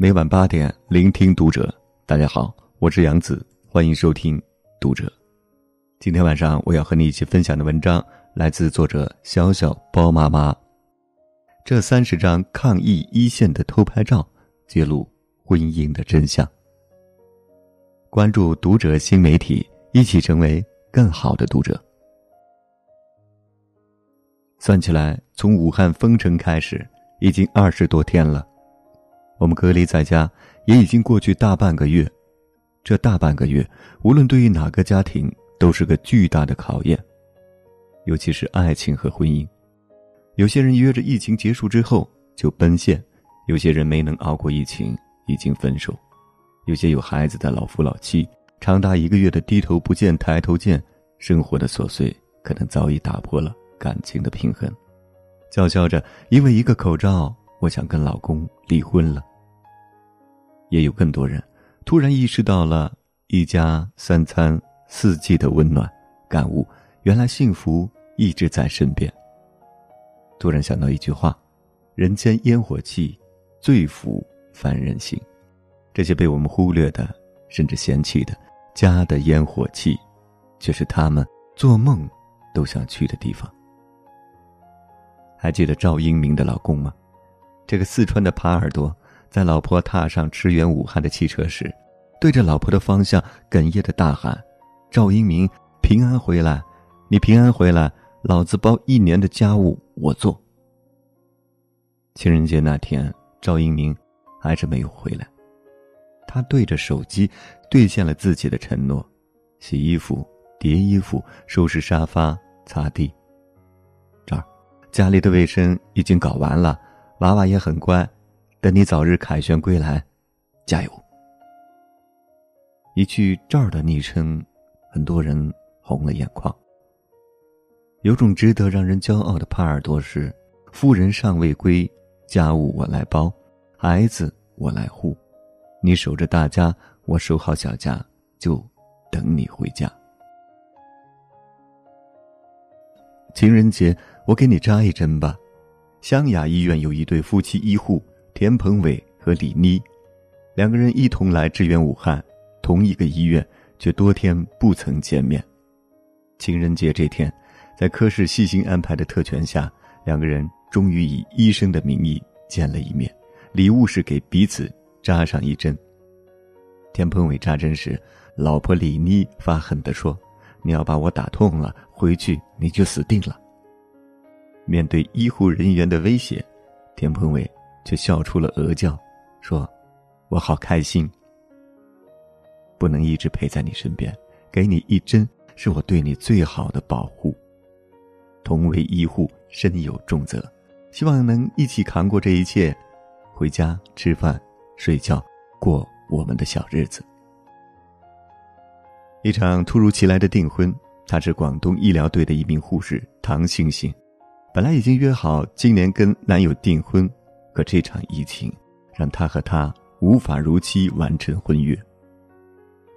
每晚八点，聆听读者。大家好，我是杨子，欢迎收听读者。今天晚上我要和你一起分享的文章来自作者小小包妈妈。这三十张抗疫一线的偷拍照，揭露婚姻的真相。关注读者新媒体，一起成为更好的读者。算起来，从武汉封城开始，已经二十多天了。我们隔离在家，也已经过去大半个月。这大半个月，无论对于哪个家庭，都是个巨大的考验，尤其是爱情和婚姻。有些人约着疫情结束之后就奔现，有些人没能熬过疫情，已经分手。有些有孩子的老夫老妻，长达一个月的低头不见抬头见，生活的琐碎可能早已打破了感情的平衡。叫嚣着，因为一个口罩，我想跟老公离婚了。也有更多人，突然意识到了一家三餐四季的温暖，感悟原来幸福一直在身边。突然想到一句话：“人间烟火气，最抚凡人心。”这些被我们忽略的，甚至嫌弃的家的烟火气，却是他们做梦都想去的地方。还记得赵英明的老公吗？这个四川的耙耳朵。在老婆踏上驰援武汉的汽车时，对着老婆的方向哽咽的大喊：“赵英明，平安回来！你平安回来，老子包一年的家务我做。”情人节那天，赵英明还是没有回来。他对着手机兑现了自己的承诺：洗衣服、叠衣服、收拾沙发、擦地。这儿，家里的卫生已经搞完了，娃娃也很乖。等你早日凯旋归来，加油！一句这儿的昵称，很多人红了眼眶。有种值得让人骄傲的耙耳朵是：夫人尚未归，家务我来包，孩子我来护，你守着大家，我守好小家，就等你回家。情人节，我给你扎一针吧。湘雅医院有一对夫妻医护。田鹏伟和李妮，两个人一同来支援武汉，同一个医院，却多天不曾见面。情人节这天，在科室细心安排的特权下，两个人终于以医生的名义见了一面。礼物是给彼此扎上一针。田鹏伟扎针时，老婆李妮发狠地说：“你要把我打痛了，回去你就死定了。”面对医护人员的威胁，田鹏伟。却笑出了鹅叫，说：“我好开心。不能一直陪在你身边，给你一针是我对你最好的保护。同为医护，身有重责，希望能一起扛过这一切，回家吃饭、睡觉，过我们的小日子。”一场突如其来的订婚，她是广东医疗队的一名护士唐星星，本来已经约好今年跟男友订婚。可这场疫情，让他和他无法如期完成婚约。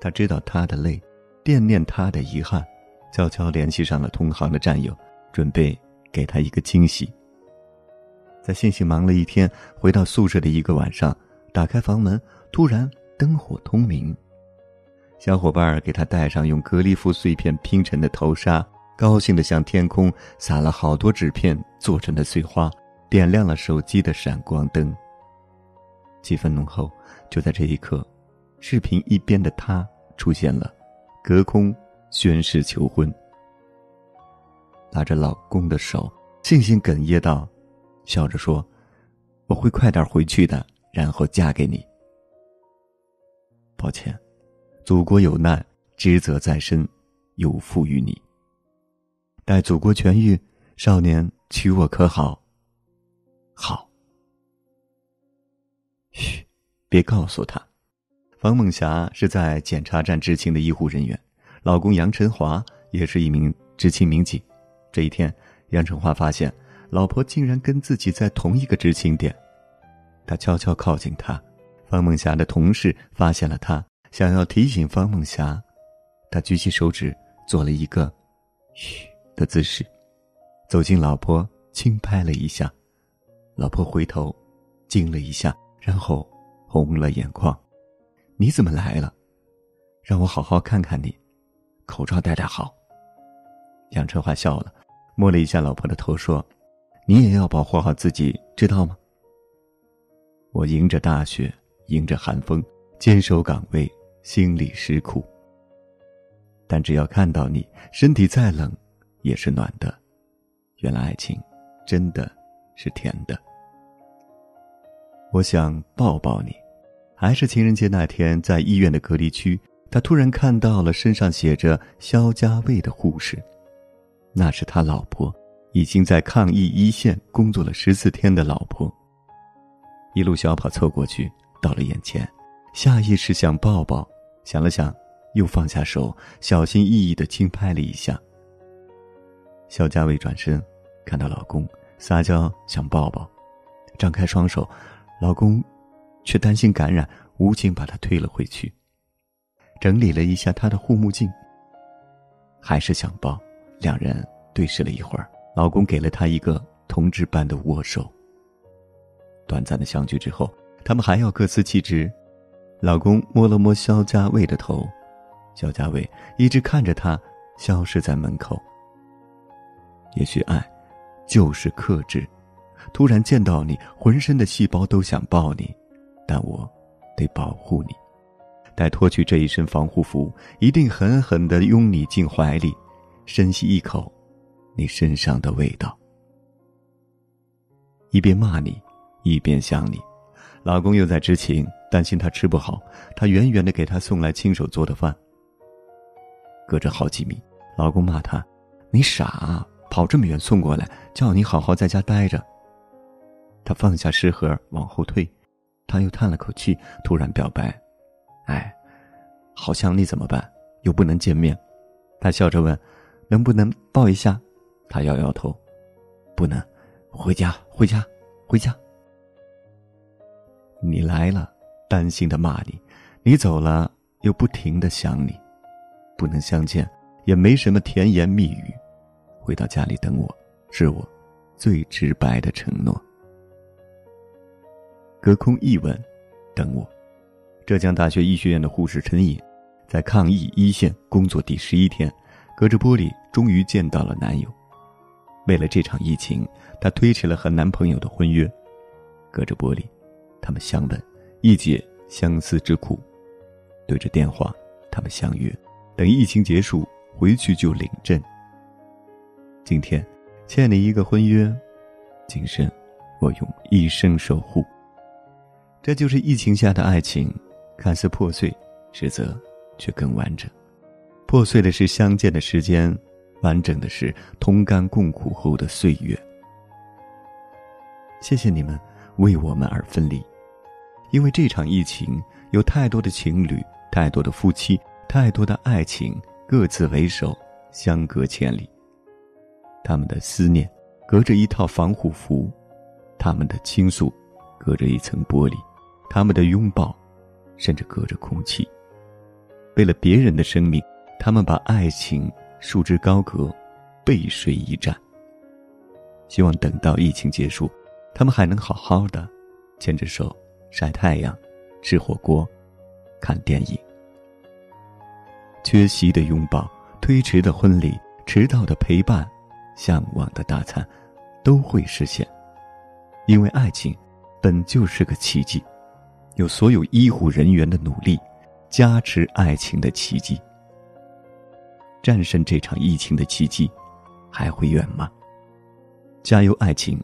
他知道他的累，惦念他的遗憾，悄悄联系上了同行的战友，准备给他一个惊喜。在星星忙了一天，回到宿舍的一个晚上，打开房门，突然灯火通明。小伙伴给他戴上用隔离服碎片拼成的头纱，高兴的向天空撒了好多纸片做成的碎花。点亮了手机的闪光灯。气氛浓厚，就在这一刻，视频一边的他出现了，隔空宣誓求婚。拉着老公的手，悻悻哽咽道，笑着说：“我会快点回去的，然后嫁给你。”抱歉，祖国有难，职责在身，有负于你。待祖国痊愈，少年娶我可好？好，嘘，别告诉他。方梦霞是在检查站执勤的医护人员，老公杨晨华也是一名执勤民警。这一天，杨晨华发现老婆竟然跟自己在同一个执勤点，他悄悄靠近她。方梦霞的同事发现了他，想要提醒方梦霞，他举起手指做了一个“嘘”的姿势，走近老婆，轻拍了一下。老婆回头，惊了一下，然后红了眼眶。你怎么来了？让我好好看看你，口罩戴戴好。杨春华笑了，摸了一下老婆的头，说：“你也要保护好自己，知道吗？”我迎着大雪，迎着寒风，坚守岗位，心里实苦。但只要看到你，身体再冷，也是暖的。原来爱情，真的是甜的。我想抱抱你。还是情人节那天，在医院的隔离区，他突然看到了身上写着“肖家卫”的护士，那是他老婆，已经在抗疫一线工作了十四天的老婆。一路小跑凑过去，到了眼前，下意识想抱抱，想了想，又放下手，小心翼翼的轻拍了一下。肖家卫转身，看到老公，撒娇想抱抱，张开双手，老公。却担心感染，无情把他推了回去。整理了一下他的护目镜，还是想抱。两人对视了一会儿，老公给了他一个同志般的握手。短暂的相聚之后，他们还要各司其职。老公摸了摸肖家卫的头，肖家卫一直看着他消失在门口。也许爱，就是克制。突然见到你，浑身的细胞都想抱你。但我得保护你，待脱去这一身防护服，一定狠狠地拥你进怀里，深吸一口你身上的味道。一边骂你，一边想你。老公又在执勤，担心他吃不好，他远远的给他送来亲手做的饭。隔着好几米，老公骂他：“你傻，跑这么远送过来，叫你好好在家待着。”他放下食盒，往后退。他又叹了口气，突然表白：“哎，好想你怎么办？又不能见面。”他笑着问：“能不能抱一下？”他摇摇头：“不能，回家，回家，回家。”你来了，担心的骂你；你走了，又不停的想你。不能相见，也没什么甜言蜜语。回到家里等我，是我最直白的承诺。隔空一吻，等我。浙江大学医学院的护士陈颖，在抗疫一线工作第十一天，隔着玻璃终于见到了男友。为了这场疫情，她推迟了和男朋友的婚约。隔着玻璃，他们相吻，一解相思之苦。对着电话，他们相约，等疫情结束回去就领证。今天，欠你一个婚约，今生我用一生守护。这就是疫情下的爱情，看似破碎，实则却更完整。破碎的是相见的时间，完整的是同甘共苦后的岁月。谢谢你们为我们而分离，因为这场疫情，有太多的情侣，太多的夫妻，太多的爱情各自为首，相隔千里。他们的思念隔着一套防护服，他们的倾诉隔着一层玻璃。他们的拥抱，甚至隔着空气。为了别人的生命，他们把爱情束之高阁，背水一战。希望等到疫情结束，他们还能好好的牵着手晒太阳、吃火锅、看电影。缺席的拥抱、推迟的婚礼、迟到的陪伴、向往的大餐，都会实现，因为爱情本就是个奇迹。有所有医护人员的努力，加持爱情的奇迹。战胜这场疫情的奇迹，还会远吗？加油，爱情！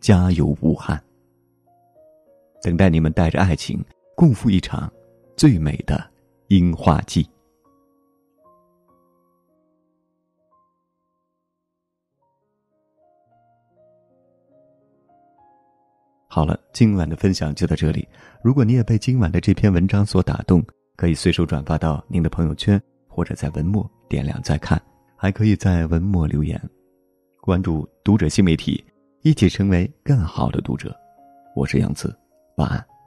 加油，武汉！等待你们带着爱情，共赴一场最美的樱花季。好了，今晚的分享就到这里。如果你也被今晚的这篇文章所打动，可以随手转发到您的朋友圈，或者在文末点亮再看，还可以在文末留言。关注读者新媒体，一起成为更好的读者。我是杨子，晚安。